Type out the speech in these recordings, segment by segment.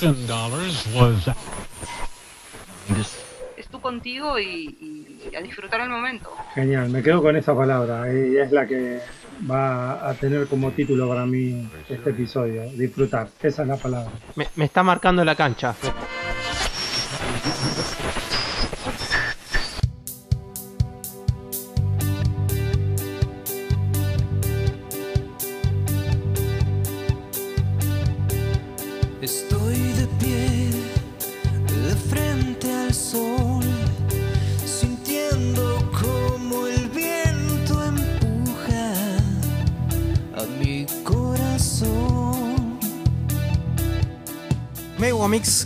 ten dollars was Es tú contigo y, y a disfrutar el momento. Genial, me quedo con esa palabra y es la que va a tener como título para mí este episodio, disfrutar, esa es la palabra. Me, me está marcando la cancha.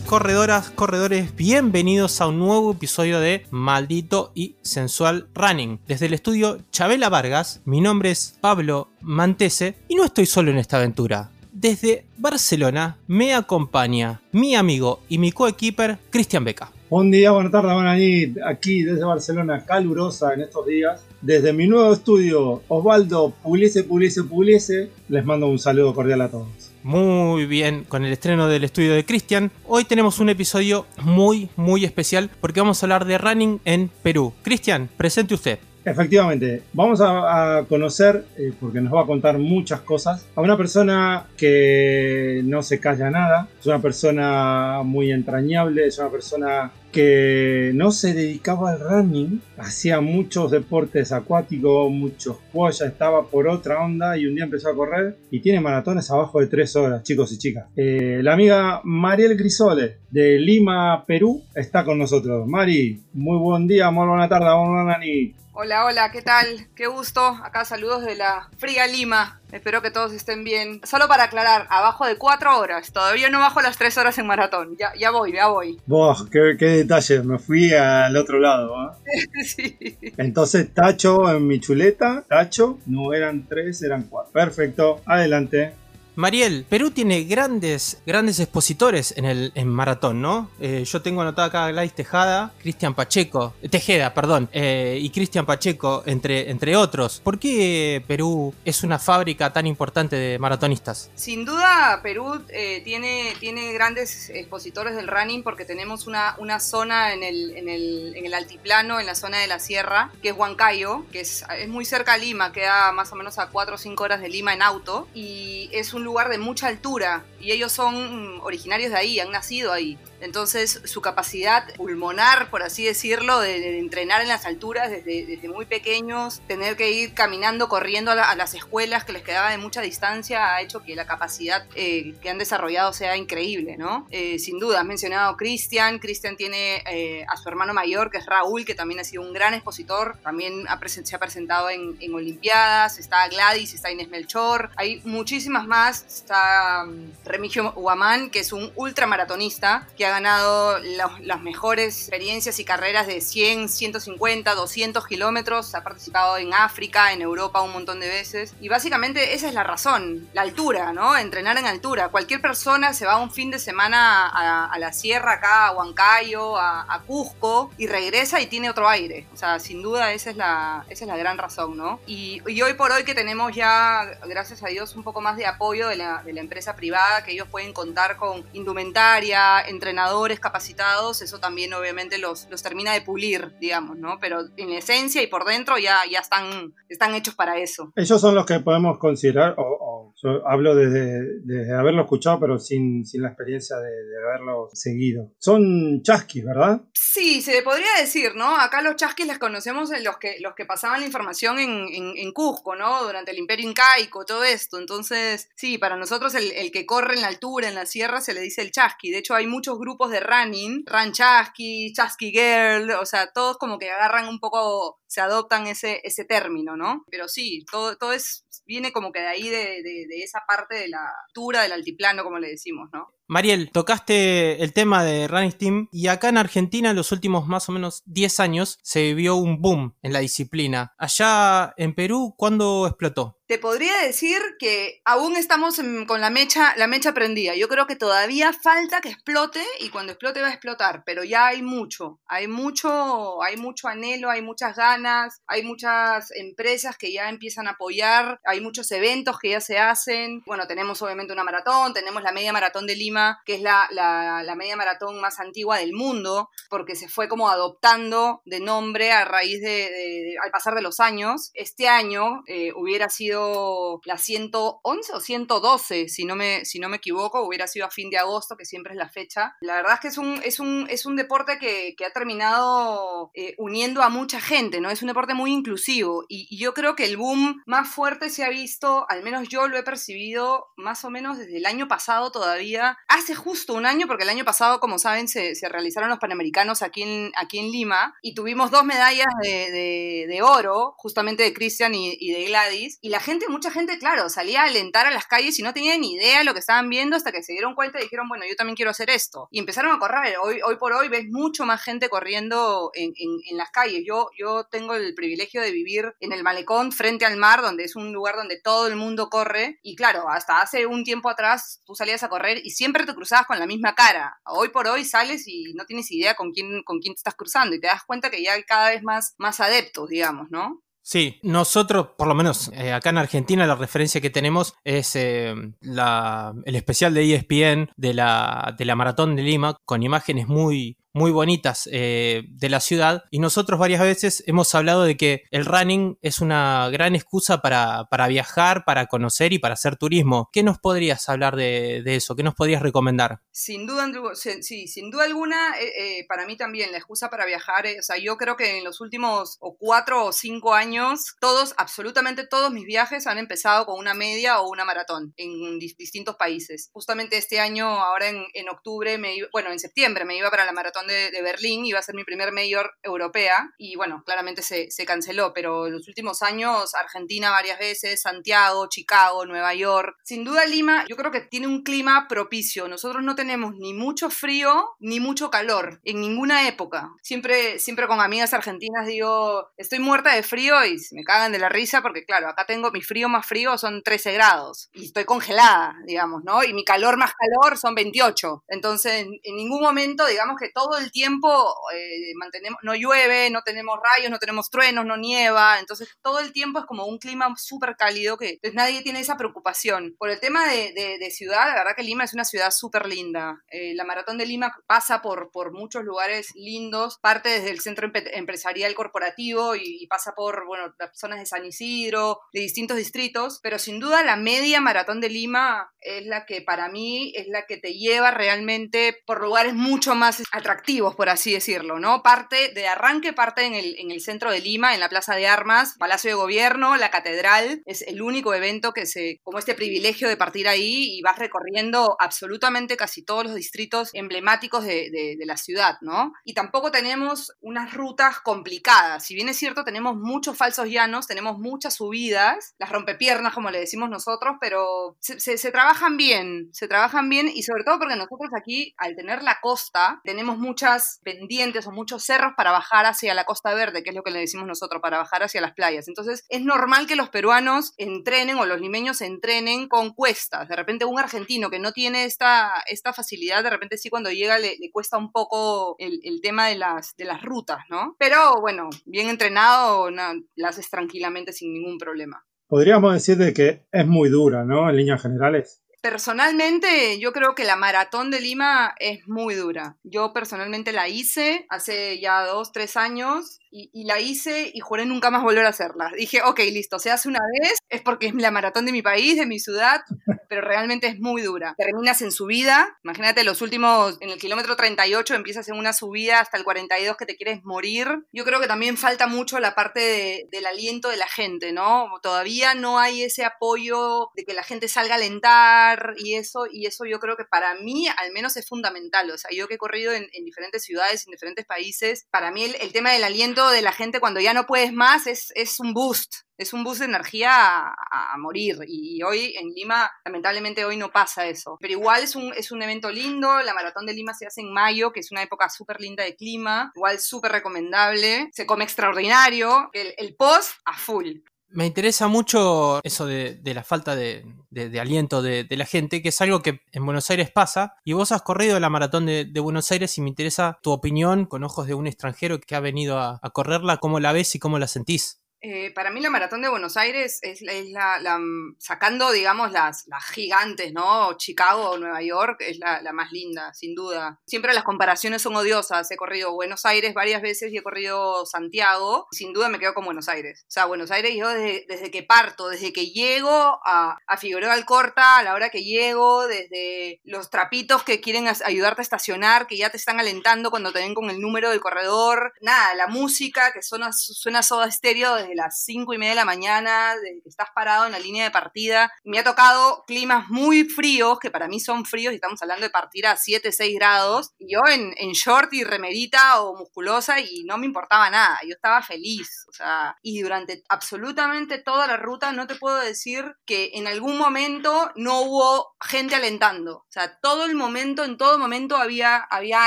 Corredoras, corredores, bienvenidos a un nuevo episodio de Maldito y Sensual Running. Desde el estudio Chabela Vargas, mi nombre es Pablo Mantese y no estoy solo en esta aventura. Desde Barcelona me acompaña mi amigo y mi coequiper Cristian Beca. Buen día, buena tarde, buena nit, aquí desde Barcelona, calurosa en estos días. Desde mi nuevo estudio, Osvaldo Puliese, Puliese, Puliese, les mando un saludo cordial a todos. Muy bien, con el estreno del estudio de Cristian, hoy tenemos un episodio muy, muy especial porque vamos a hablar de running en Perú. Cristian, presente usted. Efectivamente, vamos a, conocer, eh, porque nos va a contar muchas cosas, a una persona que no se calla nada, es una persona muy entrañable, es una persona que no se dedicaba al running, hacía muchos deportes acuáticos, muchos ya estaba por otra onda y un día empezó a correr y tiene maratones abajo de 3 horas, chicos y chicas. Eh, la amiga Mariel Grisole de Lima, Perú, está con nosotros. Mari, muy buen día, muy buena tarde, buena nit. Hola, hola, ¿qué tal? Qué gusto. Acá saludos de la fría Lima. Espero que todos estén bien. Solo para aclarar, abajo de 4 horas. Todavía no bajo las 3 horas en maratón. Ya, ya voy, ya voy. Vos, qué, qué detalle, me fui al otro lado. ¿eh? sí. Entonces, tacho en mi chuleta, tacho, no eran 3, eran 4. Perfecto, adelante. Mariel, Perú tiene grandes, grandes expositores en el en maratón, ¿no? Eh, yo tengo anotado acá a Gladys Tejada, Cristian Pacheco, Tejeda, perdón, eh, y Cristian Pacheco, entre, entre otros. ¿Por qué Perú es una fábrica tan importante de maratonistas? Sin duda, Perú eh, tiene, tiene grandes expositores del running porque tenemos una, una zona en el, en, el, en el altiplano, en la zona de la sierra, que es Huancayo, que es, es muy cerca a Lima, queda más o menos a 4 o 5 horas de Lima en auto, y es un lugar de mucha altura y ellos son originarios de ahí, han nacido ahí. Entonces su capacidad pulmonar, por así decirlo, de, de entrenar en las alturas desde, desde, muy pequeños, tener que ir caminando, corriendo a, la, a, las escuelas que les quedaba de mucha distancia, ha hecho que la capacidad eh, que han desarrollado sea increíble, ¿no? Eh, sin duda, has mencionado Cristian, Cristian tiene eh, a su hermano mayor, que es Raúl, que también ha sido un gran expositor, también ha se ha presentado en, en, Olimpiadas, está Gladys, está Inés Melchor, hay muchísimas más, está um, Remigio Guamán, que es un ultramaratonista, que ha ganado las mejores experiencias y carreras de 100, 150, 200 kilómetros, ha participado en África, en Europa un montón de veces. Y básicamente esa es la razón, la altura. Entrenar en altura. Cualquier persona se va un fin de semana a, la sierra, acá, a Huancayo, a, Cusco, y regresa y tiene otro aire. O sea, sin duda esa es la, esa es la gran razón, ¿no? Y, hoy por hoy que tenemos ya, gracias a Dios, un poco más de apoyo de la, de la empresa privada, que ellos pueden contar con indumentaria, entrenadores capacitados, eso también obviamente los, los termina de pulir, digamos, ¿no? Pero en esencia y por dentro ya, ya están, están hechos para eso. Ellos son los que podemos considerar, o, o yo hablo desde, desde, haberlo escuchado, pero sin, sin la experiencia de, de, haberlo seguido. Son chasquis, ¿verdad? Sí, se podría decir, ¿no? Acá los chasquis les conocemos en los que, los que pasaban la información en, en, en Cusco, ¿no? Durante el imperio incaico, todo esto. Entonces, sí, para nosotros el, el que corre en la altura, en la sierra, se le dice el chasqui. De hecho, hay muchos grupos de running, Run Chasqui, Chasqui Girl, o sea, todos como que agarran un poco, se adoptan ese, ese término, ¿no? Pero sí, todo, todo es, viene como que de ahí, de, de, de esa parte de la altura del altiplano, como le decimos, ¿no? Mariel, tocaste el tema de Running Team y acá en Argentina en los últimos más o menos 10 años se vivió un boom en la disciplina. Allá en Perú, ¿cuándo explotó? Te podría decir que aún estamos en, con la mecha, la mecha prendida. Yo creo que todavía falta que explote y cuando explote va a explotar, pero ya hay mucho, hay mucho, hay mucho anhelo, hay muchas ganas, hay muchas empresas que ya empiezan a apoyar, hay muchos eventos que ya se hacen. Bueno, tenemos obviamente una maratón, tenemos la media maratón de Lima que es la, la, la media maratón más antigua del mundo, porque se fue como adoptando de nombre a raíz de, de- de- al pasar de los años. Este año eh, hubiera sido la 111 o 112, si no me, si no me equivoco, hubiera sido a fin de agosto, que siempre es la fecha. La verdad es que es un, es un, es un deporte que, que ha terminado eh, uniendo a mucha gente, ¿no? Es un deporte muy inclusivo y, y yo creo que el boom más fuerte ha visto, al menos yo lo he percibido más o menos desde el año pasado todavía, hace justo un año, porque el año pasado, como saben, se, realizaron los Panamericanos aquí en, aquí en Lima y tuvimos dos medallas de, de- de oro, justamente de Christian y, de Gladys, y la gente, mucha gente, claro, salía a alentar a las calles y no tenía ni idea de lo que estaban viendo hasta que se dieron cuenta y dijeron, bueno, yo también quiero hacer esto. Y empezaron a correr. Hoy, por hoy ves mucho más gente corriendo en, en- en las calles. Yo, yo tengo el privilegio de vivir en el malecón frente al mar, donde es un lugar donde todo el mundo corre. Y claro, hasta hace un tiempo atrás tú salías a correr y siempre te cruzabas con la misma cara. Hoy por hoy sales y no tienes idea con quién, con quién te estás cruzando y te das cuenta que ya hay cada vez más, más adeptos, digamos, ¿no? Sí, nosotros, por lo menos eh, acá en Argentina, la referencia que tenemos es eh, el especial de ESPN de la, de la Maratón de Lima, con imágenes muy, muy bonitas eh, de la ciudad. Y nosotros varias veces hemos hablado de que el running es una gran excusa para, para viajar, para conocer y para hacer turismo. ¿Qué nos podrías hablar de, de eso? ¿Qué nos podrías recomendar? Sin duda, Andrew, sí, sin duda alguna, eh, eh, para mí también la excusa para viajar, o sea, yo creo que en los últimos o cuatro o cinco años, todos, absolutamente todos mis viajes han empezado con una media o una maratón en dis- distintos países. Justamente este año, ahora en, en octubre, me iba- bueno, en septiembre me iba para la maratón de, de Berlín, iba a ser mi primer mayor europea y bueno, claramente se, se canceló, pero en los últimos años, Argentina varias veces, Santiago, Chicago, Nueva York, sin duda Lima, yo creo que tiene un clima propicio. Nosotros no tenemos ni mucho frío ni mucho calor en ninguna época. Siempre, siempre con amigas argentinas digo, estoy muerta de frío y me cagan de la risa porque claro, acá tengo mi frío más frío son 13 grados y estoy congelada, digamos, ¿no? Y mi calor más calor son 28. Entonces, en, en ningún momento, digamos que todo el tiempo eh, mantenemos, no llueve, no tenemos rayos, no tenemos truenos, no nieva. Entonces, todo el tiempo es como un clima súper cálido que entonces, nadie tiene esa preocupación. Por el tema de, de- ciudad, la verdad que Lima es una ciudad súper linda. Eh, la maratón de Lima pasa por, por muchos lugares lindos, parte desde el centro empresarial corporativo y, y pasa por, bueno, las zonas de San Isidro, de distintos distritos, pero sin duda la media maratón de Lima es la que para mí es la que te lleva realmente por lugares mucho más atractivos, por así decirlo, ¿no? Parte de arranque, parte en el, en el centro de Lima, en la Plaza de Armas, Palacio de Gobierno, la Catedral, es el único evento que se, como este privilegio de partir ahí y vas recorriendo absolutamente casi todos los distritos emblemáticos de, de- de la ciudad, ¿no? Y tampoco tenemos unas rutas complicadas, si bien es cierto, tenemos muchos falsos llanos, tenemos muchas subidas, las rompepiernas, como le decimos nosotros, pero se, se- se trabajan bien, se trabajan bien y sobre todo porque nosotros aquí, al tener la costa, tenemos muchas pendientes o muchos cerros para bajar hacia la costa verde, que es lo que le decimos nosotros, para bajar hacia las playas. Entonces, es normal que los peruanos entrenen o los limeños entrenen con cuestas. De repente, un argentino que no tiene esta, esta facilidad, de repente sí cuando llega le, cuesta un poco el, tema de las, de las rutas, ¿no? Pero bueno, bien entrenado, na- la haces tranquilamente sin ningún problema. Podríamos decir de que es muy dura, ¿no? En líneas generales. Personalmente, yo creo que la maratón de Lima es muy dura. Yo personalmente la hice hace ya dos, tres años y, y la hice y juré nunca más volver a hacerla. Dije, ok, listo, se hace una vez, es porque es la maratón de mi país, de mi ciudad, pero realmente es muy dura. Terminas en subida, imagínate los últimos, en el kilómetro 38 empiezas en una subida hasta el 42 que te quieres morir. Yo creo que también falta mucho la parte de- del aliento de la gente, ¿no? Todavía no hay ese apoyo de que la gente salga a alentar y eso, y eso yo creo que para mí al menos es fundamental. O sea, yo que he corrido en, en diferentes ciudades, en diferentes países, para mí el, tema del aliento de la gente cuando ya no puedes más es, es un boost. Es un boost de energía a, morir y hoy en Lima, lamentablemente hoy no pasa eso. Pero igual es un, es un evento lindo, la Maratón de Lima se hace en mayo, que es una época súper linda de clima, igual súper recomendable, se come extraordinario, el post a full. Me interesa mucho eso de, de la falta de, de- de aliento de, la gente, que es algo que en Buenos Aires pasa. Y vos has corrido la maratón de, de Buenos Aires y me interesa tu opinión con ojos de un extranjero que ha venido a, a correrla, cómo la ves y cómo la sentís. Eh, para mí la maratón de Buenos Aires es, la- la- sacando, digamos, las, gigantes, ¿no? Chicago o Nueva York es la, más linda, sin duda. Siempre las comparaciones son odiosas. He corrido Buenos Aires varias veces y he corrido Santiago. Sin duda me quedo con Buenos Aires. O sea, Buenos Aires yo desde, desde que parto, desde que llego a, a Figueroa Alcorta, a la hora que llego, desde los trapitos que quieren ayudarte a estacionar, que ya te están alentando cuando te ven con el número del corredor. Nada, la música que suena, suena soda estéreo desde las cinco y media de la mañana, desde que estás parado en la línea de partida. Me ha tocado climas muy fríos, que para mí son fríos, y estamos hablando de partir a 7, 6 grados. Y yo en, en short y remerita o musculosa y no me importaba nada, yo estaba feliz. O sea, y durante absolutamente toda la ruta no te puedo decir que en algún momento no hubo gente alentando. O sea, todo el momento, en todo momento había, había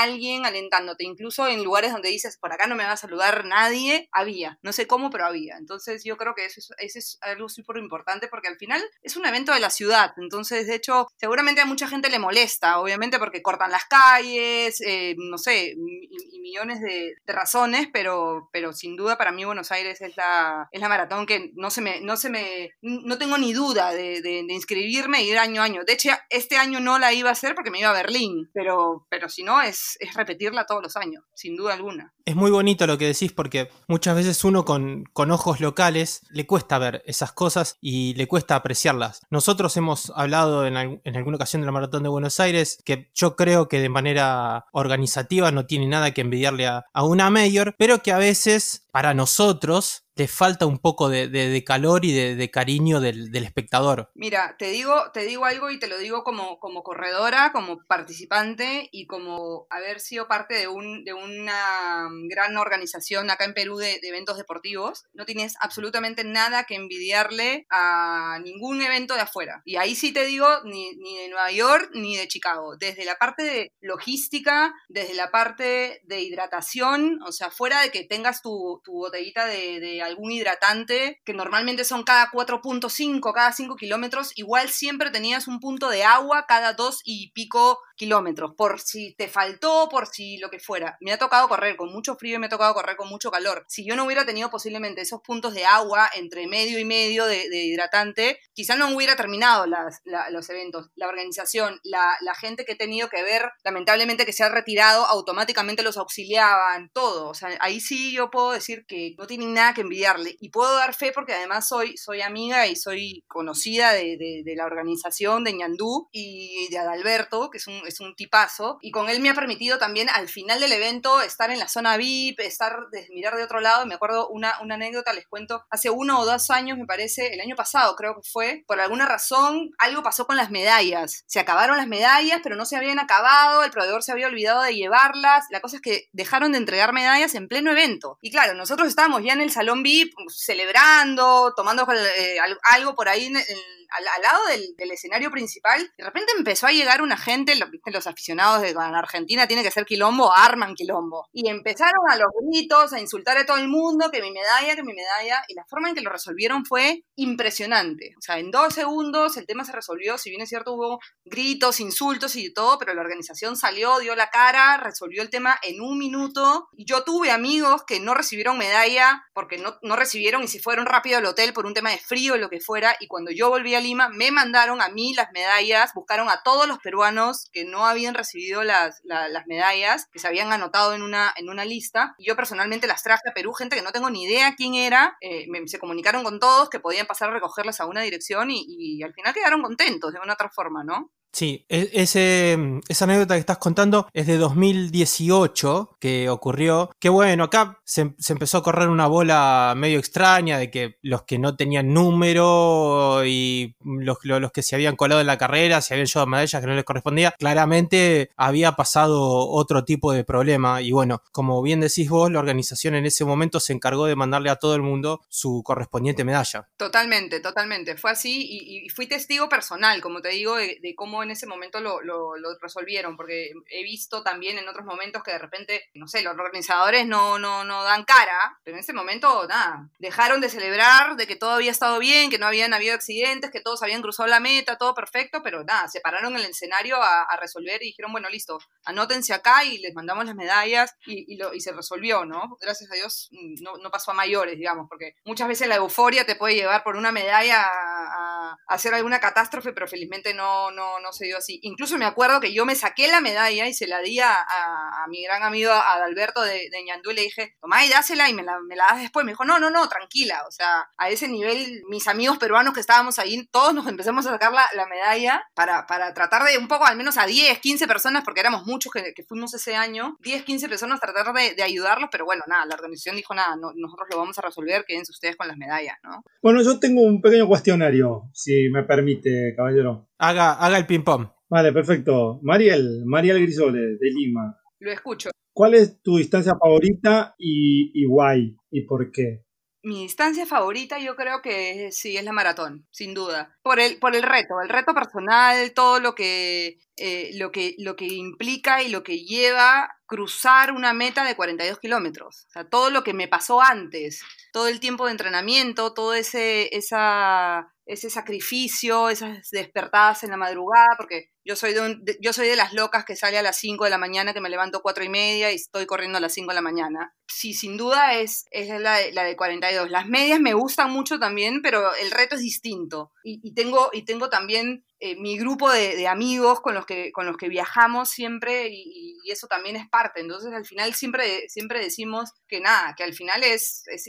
alguien alentándote. Incluso en lugares donde dices, por acá no me va a saludar nadie, había. No sé cómo, pero había. Entonces yo creo que eso es, eso es algo súper importante porque al final es un evento de la ciudad. Entonces, de hecho, seguramente a mucha gente le molesta, obviamente porque cortan las calles, eh, no sé, y, y millones de, razones, pero, pero sin duda para mí Buenos Aires es la, es la maratón que no se me, no se me, no tengo ni duda de inscribirme e ir año a año. De hecho, este año no la iba a hacer porque me iba a Berlín, pero, pero si no, es, es repetirla todos los años, sin duda alguna. Es muy bonito lo que decís porque muchas veces uno con, con ojos locales le cuesta ver esas cosas y le cuesta apreciarlas. Nosotros hemos hablado en, en alguna ocasión de la Maratón de Buenos Aires que yo creo que de manera organizativa no tiene nada que envidiarle a, a una mayor, pero que a veces para nosotros le falta un poco de, calor y de, cariño del, espectador. Mira, te digo, te digo algo y te lo digo como, corredora, como participante y como haber sido parte de, un, de una gran organización acá en Perú de, eventos deportivos. No tienes absolutamente nada que envidiarle a ningún evento de afuera. Y ahí sí te digo, ni de Nueva York ni de Chicago. Desde la parte de logística, desde la parte de hidratación, o sea, fuera de que tengas tu, tu botellita de, de algún hidratante, que normalmente son cada 4.5, cada 5 kilómetros, igual siempre tenías un punto de agua cada dos y pico kilómetros, por si te faltó, por si lo que fuera. Me ha tocado correr con mucho frío y me ha tocado correr con mucho calor. Si yo no hubiera tenido posiblemente esos puntos de agua entre medio y medio de, de hidratante, quizá no hubiera terminado las, la- los eventos. La organización, la, la gente que he tenido que ver, lamentablemente que se ha retirado, automáticamente los auxiliaban, todo. O sea, ahí sí yo puedo decir que no tienen nada que envidiarle. Y puedo dar fe porque además soy, soy amiga y soy conocida de, la organización de Ñandú y de Adalberto, que es un, es un tipazo. Y con él me ha permitido también al final del evento estar en la zona VIP, estar, mirar de otro lado. Me acuerdo una, una anécdota, les cuento, hace uno o dos años, me parece, el año pasado creo que fue, por alguna razón algo pasó con las medallas. Se acabaron las medallas, pero no se habían acabado, el proveedor se había olvidado de llevarlas. La cosa es que dejaron de entregar medallas en pleno evento. Y claro, nosotros estábamos ya en el salón VIP celebrando, tomando eh, al- algo por ahí en- al, al lado del, del escenario principal. De repente empezó a llegar una gente, lo- viste, los aficionados de en Argentina tiene que ser quilombo, arman quilombo. Y empezaron a los gritos, a insultar a todo el mundo, que mi medalla, que mi medalla. Y la forma en que lo resolvieron fue impresionante. O sea, en dos segundos el tema se resolvió. Si bien es cierto, hubo gritos, insultos y todo, pero la organización salió, dio la cara, resolvió el tema en un minuto. Yo tuve amigos que no recibieron medalla porque no, no recibieron y se fueron rápido al hotel por un tema de frío o lo que fuera. Y cuando yo volví a Lima, me mandaron a mí las medallas, buscaron a todos los peruanos que no habían recibido las, la- las medallas, que se habían anotado en una, en una lista. Y yo personalmente las traje a Perú, gente que no tengo ni idea quién era. eh, me- se comunicaron con todos que podían pasar a recogerlas a una dirección y, y al final quedaron contentos de una otra forma, ¿no? Sí, e- ese, esa anécdota que estás contando es de 2018 que ocurrió. Que bueno, acá se, empezó a correr una bola medio extraña de que los que no tenían número y los, los- que se habían colado en la carrera, se habían llevado medallas que no les correspondía, claramente había pasado otro tipo de problema. Y bueno, como bien decís vos, la organización en ese momento se encargó de mandarle a todo el mundo su correspondiente medalla. Totalmente, totalmente. Fue así y, fui testigo personal, como te digo, de cómo en ese momento lo, lo, lo resolvieron, porque he visto también en otros momentos que de repente, no sé, los organizadores no, no, no dan cara, pero en ese momento, nada, dejaron de celebrar, de que todo había estado bien, que no habían habido accidentes, que todos habían cruzado la meta, todo perfecto, pero nada, se pararon en el escenario a, a resolver y dijeron, bueno, listo, anótense acá y les mandamos las medallas y, y, lo, y se resolvió, ¿no? Gracias a Dios mm, no, no, pasó a mayores, digamos, porque muchas veces la euforia te puede llevar por una medalla a, a hacer alguna catástrofe, pero felizmente no, no, no se dio así. Incluso me acuerdo que yo me saqué la medalla y se la di a, a, a mi gran amigo Adalberto de, de Ñandú y le dije, tomá y dásela y me la, das después. Me dijo, no, no, no, tranquila. O sea, a ese nivel, mis amigos peruanos que estábamos ahí, todos nos empezamos a sacar la, la medalla para, tratar de un poco, al menos a 10, 15 personas, porque éramos muchos que, fuimos ese año, 10, 15 personas tratar de, ayudarlos, pero bueno, nada, la organización dijo, nada, no, nosotros lo vamos a resolver, quédense ustedes con las medallas, ¿no? Bueno, yo tengo un pequeño cuestionario, si me permite, caballero. Haga, haga el ping-pong. Vale, perfecto. Mariel, Mariel Grisole, de Lima. Lo escucho. ¿Cuál es tu distancia favorita y, y guay? ¿Y por qué? Mi distancia favorita yo creo que sí es la maratón, sin duda. Por el, por el reto, el reto personal, todo lo que, eh, lo, que, lo que implica y lo que lleva cruzar una meta de 42 kilómetros. O sea, todo lo que me pasó antes, todo el tiempo de entrenamiento, todo ese, esa, ese sacrificio, esas despertadas en la madrugada, porque yo soy de, yo soy de las locas que sale a las 5 de la mañana, que me levanto 4 y media y estoy corriendo a las 5 de la mañana. Sí, sin duda es, es la, de, la de 42. Las medias me gustan mucho también, pero el reto es distinto. Y, tengo, y tengo también eh, mi grupo de, amigos con los que, con los que viajamos siempre y, eso también es parte. Entonces al final siempre, siempre decimos que nada, que al final es, es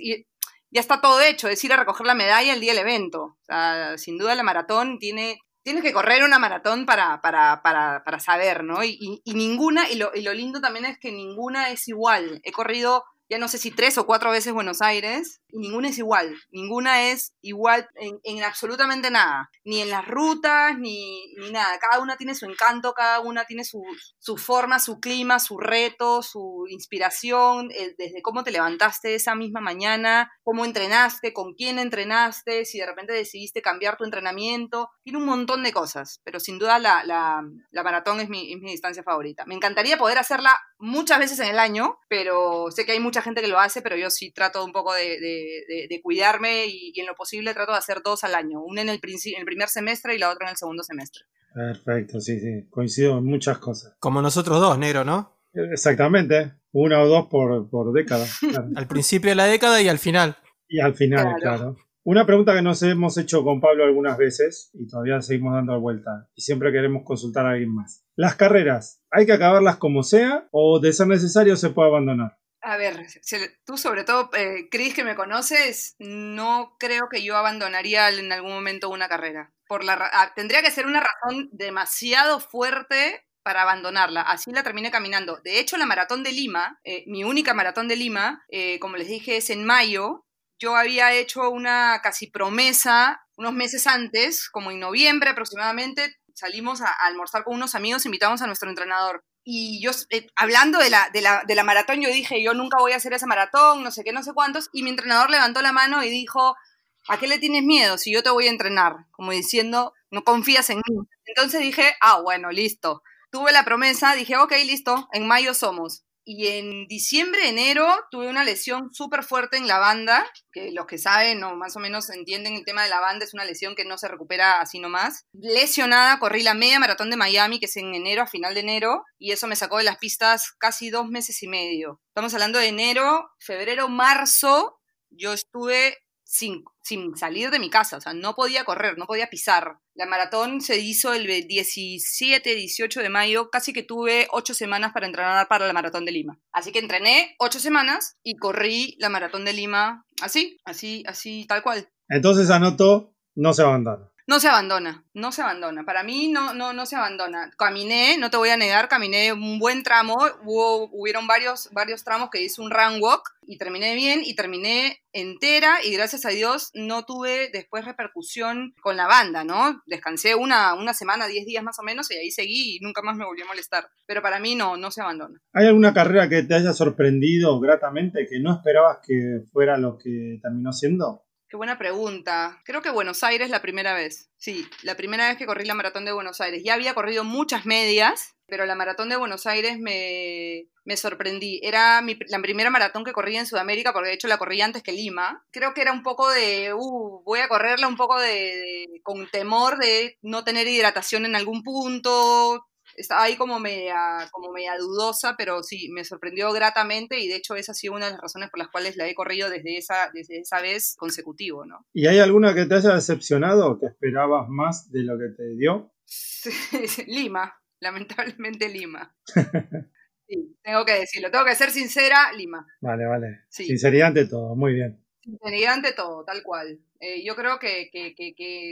ya está todo hecho, es ir a recoger la medalla el día del evento. O sea, sin duda la maratón tiene, tienes que correr una maratón para, para, para, para saber, ¿no? Y, y, ninguna, y lo, y lo lindo también es que ninguna es igual. He corrido ya no sé si tres o cuatro veces Buenos Aires, y ninguna es igual, ninguna es igual en, en absolutamente nada, ni en las rutas, ni, ni, nada, cada una tiene su encanto, cada una tiene su, su forma, su clima, su reto, su inspiración, eh, desde cómo te levantaste esa misma mañana, cómo entrenaste, con quién entrenaste, si de repente decidiste cambiar tu entrenamiento, tiene un montón de cosas, pero sin duda la, la, la maratón es mi, es mi distancia favorita. Me encantaría poder hacerla muchas veces en el año, pero sé que hay mucha gente que lo hace, pero yo sí trato un poco de, de, de, de cuidarme y, y, en lo posible trato de hacer dos al año, una en el, en el primer semestre y la otra en el segundo semestre. Perfecto, sí, sí, coincido en muchas cosas. Como nosotros dos, negro, ¿no? Exactamente, una o dos por, por década. Claro. al principio de la década y al final. Y al final, claro. claro. Una pregunta que nos hemos hecho con Pablo algunas veces y todavía seguimos dando vuelta y siempre queremos consultar a alguien más. Las carreras, ¿hay que acabarlas como sea o de ser necesario se puede abandonar? A ver, tú sobre todo, eh, Chris, que me conoces, no creo que yo abandonaría en algún momento una carrera. Por la, ah, tendría que ser una razón demasiado fuerte para abandonarla. Así la terminé caminando. De hecho, la maratón de Lima, eh, mi única maratón de Lima, eh, como les dije, es en mayo. Yo había hecho una casi promesa unos meses antes, como en noviembre aproximadamente, salimos a, a almorzar con unos amigos, invitamos a nuestro entrenador y yo, eh, hablando de la, de, la, de la maratón, yo dije, yo nunca voy a hacer esa maratón, no sé qué, no sé cuántos, y mi entrenador levantó la mano y dijo, ¿a qué le tienes miedo si yo te voy a entrenar? Como diciendo, no confías en mí. Entonces dije, ah, bueno, listo. Tuve la promesa, dije, ok, listo, en mayo somos y en diciembre, enero, tuve una lesión súper fuerte en la banda, que los que saben o más o menos entienden el tema de la banda, es una lesión que no se recupera así nomás. Lesionada, corrí la media maratón de Miami, que es en enero, a final de enero, y eso me sacó de las pistas casi dos meses y medio. Estamos hablando de enero, febrero, marzo, yo estuve sin, sin salir de mi casa, o sea, no podía correr, no podía pisar. La maratón se hizo el 17, 18 de mayo, casi que tuve ocho semanas para entrenar para la maratón de Lima. Así que entrené ocho semanas y corrí la maratón de Lima así, así, así, tal cual. Entonces anotó, no se abandona. No se abandona, no se abandona. Para mí no, no, no se abandona. Caminé, no te voy a negar, caminé un buen tramo. Hubo, hubieron varios, varios tramos que hice un run walk y terminé bien y terminé entera y gracias a Dios no tuve después repercusión con la banda, ¿no? Descansé una, una semana, diez días más o menos y ahí seguí y nunca más me volvió a molestar. Pero para mí no, no se abandona. ¿Hay alguna carrera que te haya sorprendido gratamente que no esperabas que fuera lo que terminó siendo? Qué buena pregunta. Creo que Buenos Aires la primera vez. Sí, la primera vez que corrí la maratón de Buenos Aires. Ya había corrido muchas medias, pero la maratón de Buenos Aires me, me sorprendí. Era la primera maratón que corrí en Sudamérica, porque de hecho la corrí antes que Lima. Creo que era un poco de, uh, voy a correrla un poco de, de- con temor de no tener hidratación en algún punto. Estaba ahí como media, como media dudosa, pero sí, me sorprendió gratamente y de hecho esa ha sido una de las razones por las cuales la he corrido desde esa, desde esa vez consecutivo, ¿no? ¿Y hay alguna que te haya decepcionado, que esperabas más de lo que te dio? Lima, lamentablemente Lima. Sí, tengo que decirlo, tengo que ser sincera, Lima. Vale, vale. Sí. Sinceridad ante todo, muy bien. Sinceridad ante todo, tal cual. Eh, yo creo que, que-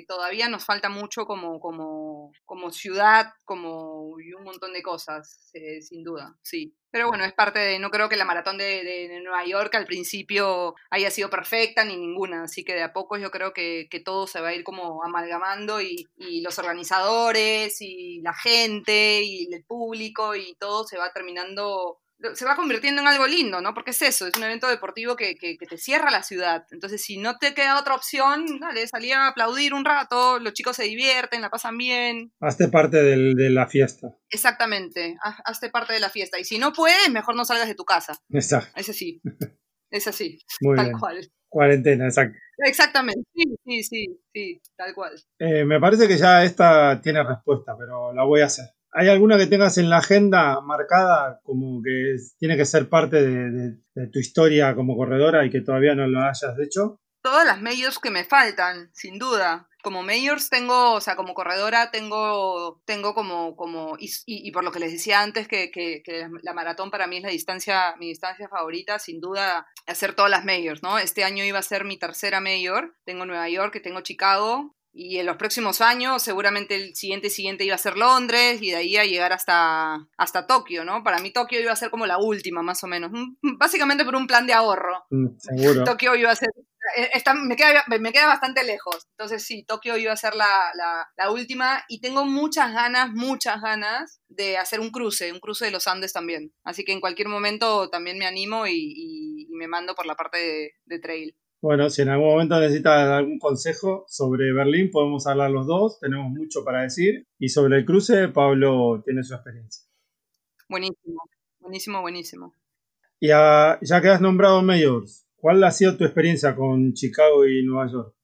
todavía nos falta mucho como, como, como ciudad, como y un montón de cosas, eh, sin duda, sí. Pero bueno, es parte de, no creo que la maratón de, de- de Nueva York al principio haya sido perfecta ni ninguna, así que de a poco yo creo que, que todo se va a ir como amalgamando y, y los organizadores y la gente y el público y todo se va terminando se va convirtiendo en algo lindo, ¿no? Porque es eso, es un evento deportivo que, que- que te cierra la ciudad. Entonces, si no te queda otra opción, dale, salí a aplaudir un rato, los chicos se divierten, la pasan bien. Hazte parte del- de la fiesta. Exactamente, haz- hazte parte de la fiesta. Y si no puedes, mejor no salgas de tu casa. Exacto. Es así, es así, Muy tal bien. cual. Cuarentena, exacto. Exactamente, sí, sí, sí, sí, tal cual. Eh, me parece que ya esta tiene respuesta, pero la voy a hacer. ¿Hay alguna que tengas en la agenda marcada como que tiene que ser parte de, tu historia como corredora y que todavía no lo hayas hecho? todas las majors que me faltan, sin duda. Como majors tengo, o sea, como corredora tengo, tengo como, como y, por lo que les decía antes, que, que- que la maratón para mí es la distancia, mi distancia favorita, sin duda, hacer todas las majors, ¿no? Este año iba a ser mi tercera major, tengo Nueva York, y tengo Chicago, y en los próximos años, seguramente el siguiente siguiente iba a ser Londres y de ahí a llegar hasta, hasta Tokio, ¿no? Para mí Tokio iba a ser como la última, más o menos. Básicamente por un plan de ahorro. Mm, Seguro. Tokio iba a ser. eh, está- me, queda, me queda bastante lejos. Entonces, sí, Tokio iba a ser la, la- la última. Y tengo muchas ganas, muchas ganas de hacer un cruce, un cruce de los Andes también. Así que en cualquier momento también me animo y, y- y me mando por la parte de, de trail. Bueno, si en algún momento necesitas algún consejo sobre Berlín, podemos hablar los dos, tenemos mucho para decir. Y sobre el cruce, Pablo tiene su experiencia. Buenísimo, buenísimo, buenísimo. Y ah, ya que has nombrado Mayors, ¿cuál ha sido tu experiencia con Chicago y Nueva York?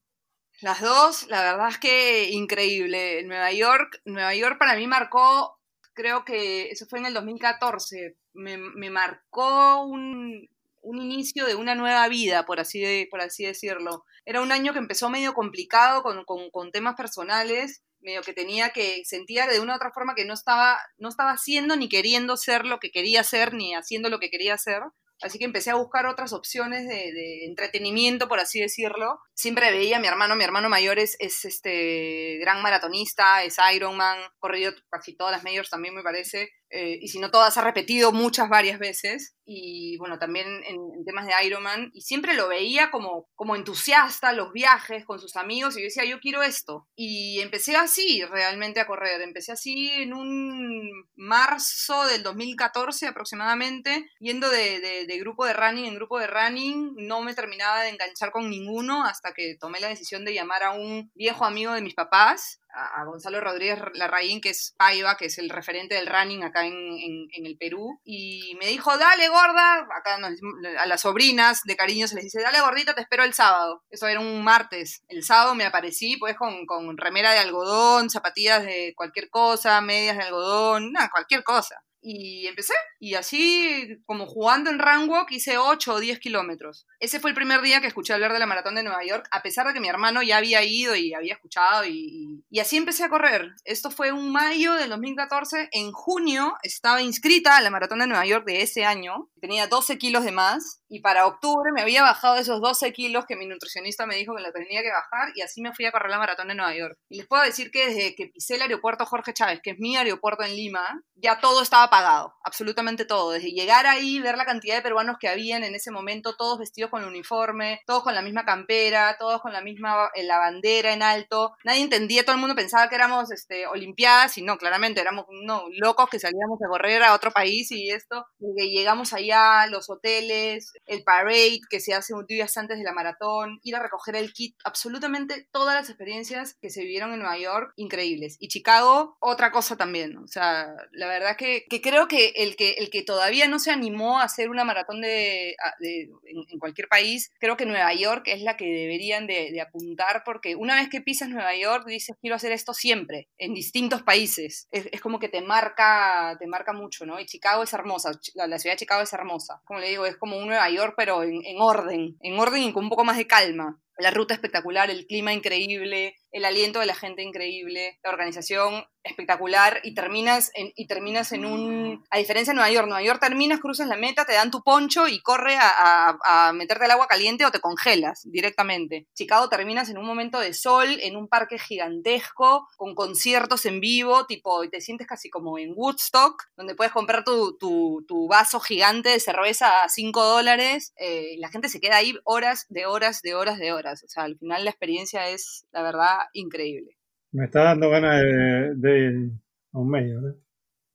Las dos, la verdad es que increíble. Nueva York, Nueva York para mí marcó, creo que eso fue en el 2014, me, me marcó un, un inicio de una nueva vida, por así, por así decirlo. Era un año que empezó medio complicado con, con- temas personales, medio que tenía que, sentía de una u otra forma que no estaba, no estaba haciendo ni queriendo ser lo que quería ser, ni haciendo lo que quería hacer. Así que empecé a buscar otras opciones de, de entretenimiento, por así decirlo. Siempre veía a mi hermano, mi hermano mayor es, es este gran maratonista, es Ironman, corrido casi todas las majors también me parece, eh, y si no todas ha repetido muchas, varias veces, y bueno, también en, temas de Ironman, y siempre lo veía como, como entusiasta, los viajes con sus amigos, y yo decía, yo quiero esto. Y empecé así realmente a correr, empecé así en un marzo del 2014 aproximadamente, yendo de- de grupo de running en grupo de running, no me terminaba de enganchar con ninguno hasta que tomé la decisión de llamar a un viejo amigo de mis papás, a, Gonzalo Rodríguez Larraín, que es Paiva, que es el referente del running acá en, en- el Perú, y me dijo, dale gorda, acá nos a las sobrinas de cariño se les dice, dale gordita, te espero el sábado. Eso era un martes. El sábado me aparecí pues con, con remera de algodón, zapatillas de cualquier cosa, medias de algodón, nada, cualquier cosa. Y empecé, y así como jugando en Runwalk hice 8 o 10 kilómetros. Ese fue el primer día que escuché hablar de la maratón de Nueva York, a pesar de que mi hermano ya había ido y había escuchado, y, y- así empecé a correr. Esto fue un mayo del 2014. En junio estaba inscrita a la maratón de Nueva York de ese año. Tenía 12 kilos de más, y para octubre me había bajado esos 12 kilos que mi nutricionista me dijo que lo tenía que bajar, y así me fui a correr la maratón de Nueva York. Y les puedo decir que desde que pisé el aeropuerto Jorge Chávez, que es mi aeropuerto en Lima, ya todo estaba pagado, absolutamente todo. Desde llegar ahí, ver la cantidad de peruanos que habían en ese momento, todos vestidos con el uniforme, todos con la misma campera, todos con la misma eh, la bandera en alto. Nadie entendía, todo el mundo pensaba que éramos este, olimpiadas y no, claramente éramos no, locos que salíamos a correr a otro país y esto. Que llegamos allá, los hoteles, el parade que se hace días antes de la maratón, ir a recoger el kit, absolutamente todas las experiencias que se vivieron en Nueva York, increíbles. Y Chicago, otra cosa también. O sea, la verdad que, que creo que el, que el que todavía no se animó a hacer una maratón de, en, cualquier país, creo que Nueva York es la que deberían de, apuntar porque una vez que pisas Nueva York dices quiero hacer esto siempre, en distintos países. Es, como que te marca, te marca mucho, ¿no? Y Chicago es hermosa, la, la, ciudad de Chicago es hermosa. Como le digo, es como un Nueva York, pero en, en orden, en orden y con un poco más de calma. La ruta espectacular, el clima increíble, el aliento de la gente increíble, la organización espectacular y terminas en, y terminas en un... A diferencia de Nueva York, Nueva York terminas, cruzas la meta, te dan tu poncho y corre a, a, meterte al agua caliente o te congelas directamente. Chicago terminas en un momento de sol, en un parque gigantesco, con conciertos en vivo, tipo, y te sientes casi como en Woodstock, donde puedes comprar tu, tu, tu vaso gigante de cerveza a 5 dólares. Eh, la gente se queda ahí horas de horas de horas de horas. O sea, al final la experiencia es, la verdad, increíble. Me está dando ganas de, de a un medio. ¿no?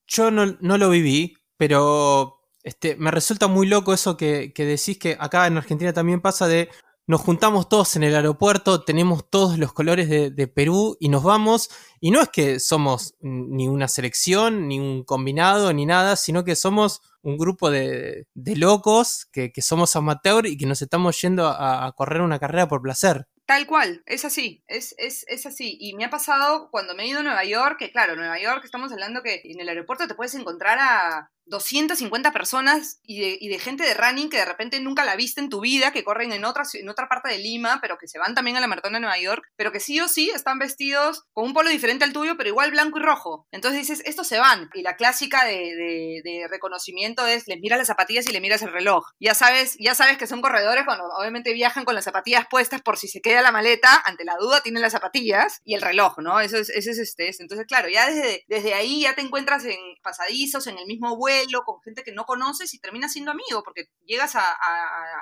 Yo no, no, lo viví, pero este, me resulta muy loco eso que, que, decís que acá en Argentina también pasa de nos juntamos todos en el aeropuerto, tenemos todos los colores de, de Perú y nos vamos. Y no es que somos ni una selección, ni un combinado, ni nada, sino que somos un grupo de, de locos que, que, somos amateur y que nos estamos yendo a, a correr una carrera por placer. Tal cual, es así, es, es, es, así. Y me ha pasado cuando me he ido a Nueva York, que claro, Nueva York estamos hablando que en el aeropuerto te puedes encontrar a 250 personas y de, y de, gente de running que de repente nunca la viste en tu vida, que corren en otra, en otra parte de Lima, pero que se van también a la maratón de Nueva York, pero que sí o sí están vestidos con un polo diferente al tuyo, pero igual blanco y rojo. Entonces dices, estos se van. Y la clásica de, reconocimiento es, les miras las zapatillas y le miras el reloj. Ya sabes, ya sabes que son corredores cuando obviamente viajan con las zapatillas puestas por si se queda la maleta, ante la duda tienen las zapatillas y el reloj, ¿no? Eso es, ese es este. Entonces, claro, ya desde, desde ahí ya te encuentras en pasadizos, en el mismo vuelo, con gente que no conoces y terminas siendo amigo, porque llegas a,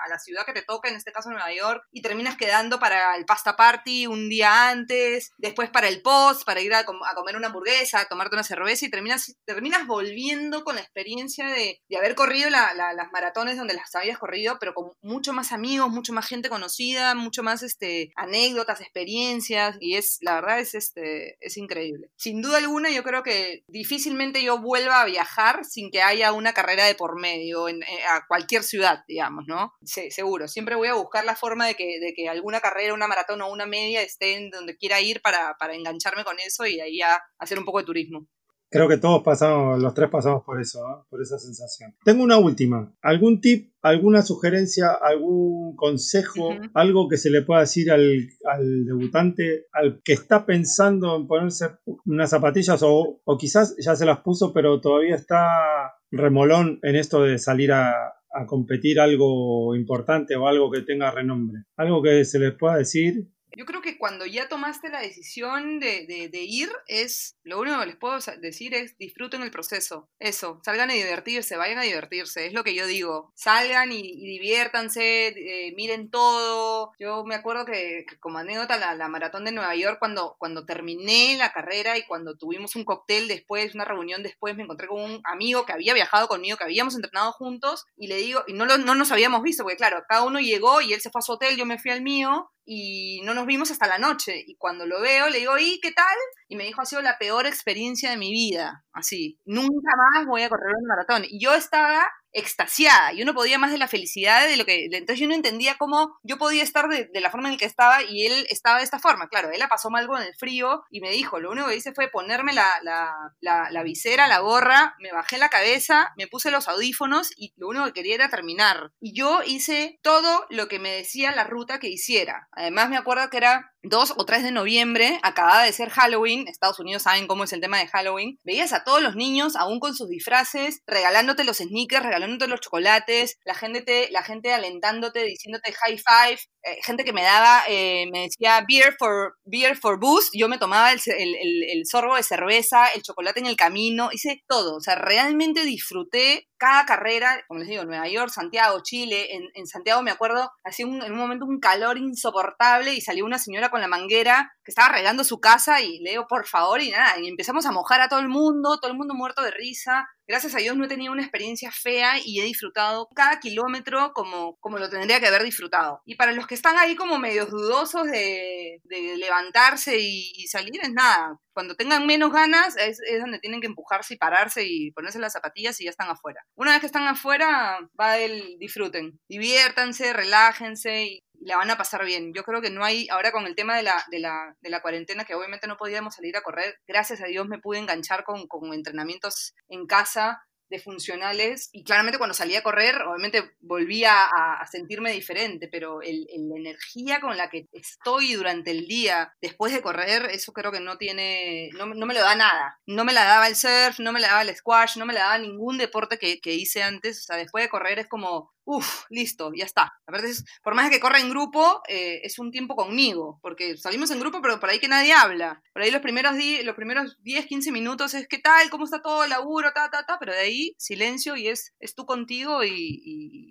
la ciudad que te toca, en este caso Nueva York, y terminas quedando para el pasta party un día antes, después para el post, para ir a, comer una hamburguesa, a tomarte una cerveza, y terminas, terminas volviendo con la experiencia de, haber corrido la, las maratones donde las habías corrido, pero con mucho más amigos, mucho más gente conocida, mucho más este, anécdotas, experiencias, y es, la verdad es, este, es increíble. Sin duda alguna, yo creo que difícilmente yo vuelva a viajar sin que haya una carrera de por medio en, en, a cualquier ciudad, digamos, ¿no? Sí, seguro. Siempre voy a buscar la forma de que, de que alguna carrera, una maratón o una media esté en donde quiera ir para, para engancharme con eso y ahí a hacer un poco de turismo. Creo que todos pasamos, los tres pasamos por eso, ¿eh? por esa sensación. Tengo una última. ¿Algún tip, alguna sugerencia, algún consejo, uh -huh. algo que se le pueda decir al, al, debutante, al que está pensando en ponerse unas zapatillas o, o quizás ya se las puso, pero todavía está remolón en esto de salir a, a competir algo importante o algo que tenga renombre? Algo que se les pueda decir yo creo que cuando ya tomaste la decisión de, ir, es lo único que les puedo decir es disfruten el proceso. Eso, salgan a divertirse, vayan a divertirse, es lo que yo digo. Salgan y, diviértanse, eh, miren todo. Yo me acuerdo que, como anécdota, la, la, maratón de Nueva York, cuando, cuando terminé la carrera y cuando tuvimos un cóctel después, una reunión después, me encontré con un amigo que había viajado conmigo, que habíamos entrenado juntos, y le digo, y no, lo, no nos habíamos visto, porque claro, cada uno llegó y él se fue a su hotel, yo me fui al mío, y no nos vimos hasta la noche. Y cuando lo veo, le digo, ¿y qué tal? Y me dijo, ha sido la peor experiencia de mi vida. Así, nunca más voy a correr un maratón. Y yo estaba extasiada, yo no podía más de la felicidad de lo que, entonces yo no entendía cómo yo podía estar de, la forma en la que estaba y él estaba de esta forma, claro, él la pasó mal con el frío y me dijo, lo único que hice fue ponerme la, la, la, la visera, la gorra, me bajé la cabeza, me puse los audífonos y lo único que quería era terminar. Y yo hice todo lo que me decía la ruta que hiciera. Además me acuerdo que era 2 o 3 de noviembre, acababa de ser Halloween, Estados Unidos saben cómo es el tema de Halloween, veías a todos los niños, aún con sus disfraces, regalándote los sneakers, regalándote los chocolates, la gente, te, la gente alentándote, diciéndote high five, eh, gente que me daba, eh, me decía beer for, beer for boost, yo me tomaba el, el, el, el, sorbo de cerveza, el chocolate en el camino, hice todo, o sea, realmente disfruté cada carrera, como les digo, Nueva York, Santiago, Chile, en, en Santiago me acuerdo, hacía un, en un momento un calor insoportable y salió una señora con la manguera que estaba regando su casa y le digo, por favor, y nada, y empezamos a mojar a todo el mundo, todo el mundo muerto de risa, gracias a Dios no he tenido una experiencia fea y he disfrutado cada kilómetro como, como lo tendría que haber disfrutado. Y para los que están ahí como medios dudosos de, levantarse y, salir, es nada. Cuando tengan menos ganas es, es donde tienen que empujarse y pararse y ponerse las zapatillas y ya están afuera. Una vez que están afuera, va el disfruten. Diviértanse, relájense y la van a pasar bien. Yo creo que no hay, ahora con el tema de la, de la, de la cuarentena, que obviamente no podíamos salir a correr, gracias a Dios me pude enganchar con, con entrenamientos en casa de funcionales y claramente cuando salía a correr obviamente volvía a, sentirme diferente, pero el, el- la energía con la que estoy durante el día después de correr, eso creo que no tiene, no, no me lo da nada. No me la daba el surf, no me la daba el squash, no me la daba ningún deporte que, que hice antes, o sea, después de correr es como, uff, listo, ya está. Aparte, es, por más que corra en grupo, eh, es un tiempo conmigo, porque salimos en grupo, pero por ahí que nadie habla. Por ahí los primeros, los primeros 10, 15 minutos es qué tal, cómo está todo el laburo, ta, ta, ta, pero de ahí silencio y es, es tú contigo y,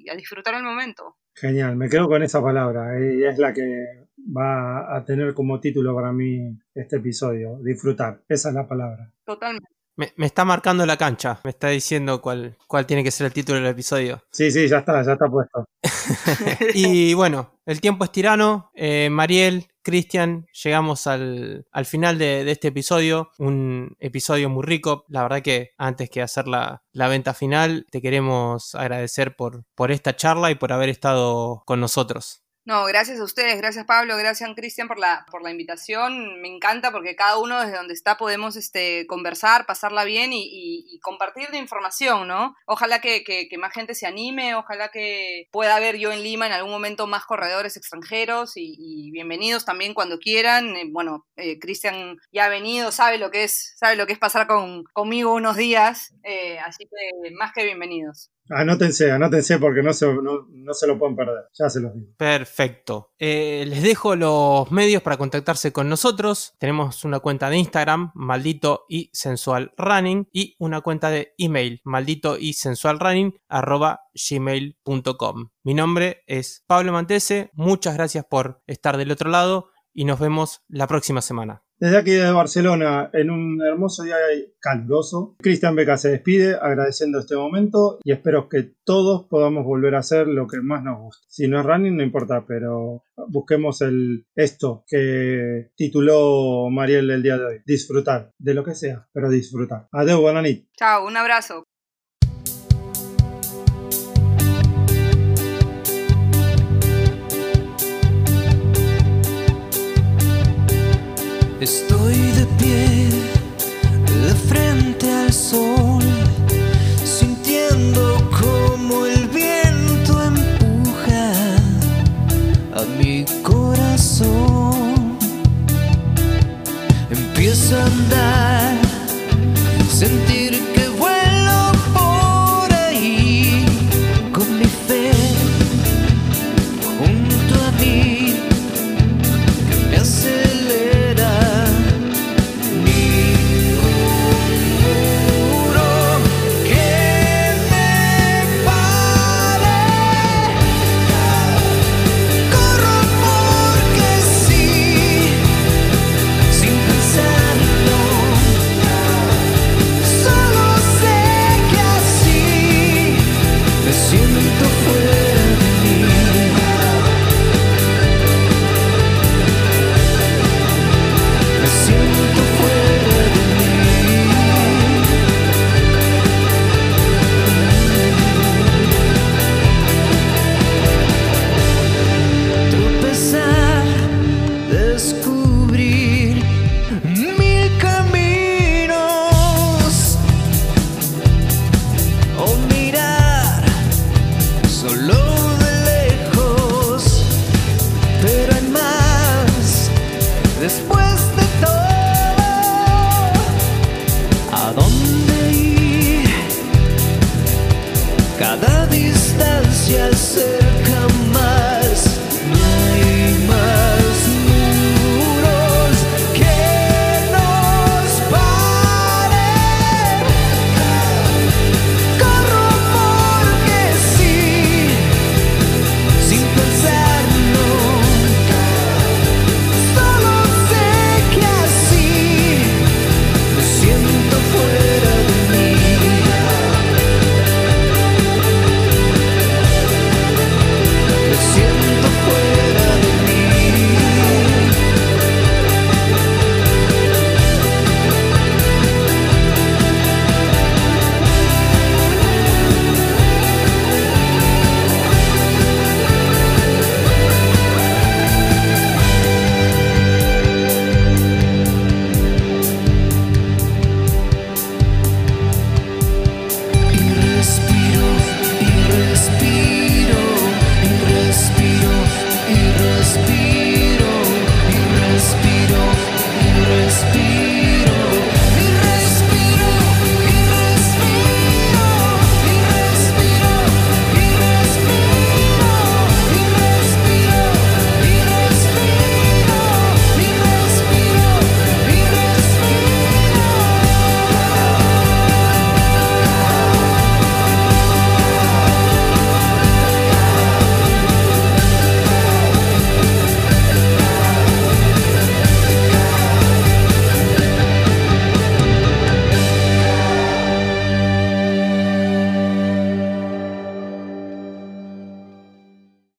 y a disfrutar el momento. Genial, me quedo con esa palabra. eh, Y es la que va a tener como título para mí este episodio. Disfrutar. Esa es la palabra. Totalmente. Me, me está marcando la cancha, me está diciendo cuál, cuál tiene que ser el título del episodio. Sí, sí, ya está, ya está puesto. y bueno, el tiempo es tirano. Eh, Mariel, Cristian, llegamos al, al final de, de este episodio. Un episodio muy rico. La verdad que antes que hacer la, la venta final, te queremos agradecer por, por esta charla y por haber estado con nosotros. No, gracias a ustedes, gracias Pablo, gracias Cristian por la, por la invitación. Me encanta porque cada uno desde donde está podemos este, conversar, pasarla bien y, compartir de información, ¿no? Ojalá que, que- más gente se anime, ojalá que pueda haber yo en Lima en algún momento más corredores extranjeros y, y bienvenidos también cuando quieran. Eh, bueno, eh, Cristian ya ha venido, sabe lo que es, sabe lo que es pasar con, conmigo unos días, eh, así que más que bienvenidos. Anótense, anótense porque no se, no, se lo pueden perder. Ya se los digo. Perfecto. Eh, les dejo los medios para contactarse con nosotros. Tenemos una cuenta de Instagram, maldito y sensual running, y una cuenta de email, maldito y sensual running, arroba gmail.com. Mi nombre es Pablo Mantese. Muchas gracias por estar del otro lado y nos vemos la próxima semana. Desde aquí de Barcelona, en un hermoso día caluroso, Cristian Beca se despide agradeciendo este momento y espero que todos podamos volver a hacer lo que más nos gusta. Si no es running, no importa, pero busquemos el esto que tituló Mariel el día de hoy. Disfrutar, de lo que sea, pero disfrutar. Adeu, buena. Chao, un abrazo. Estoy de pie, de frente al sol,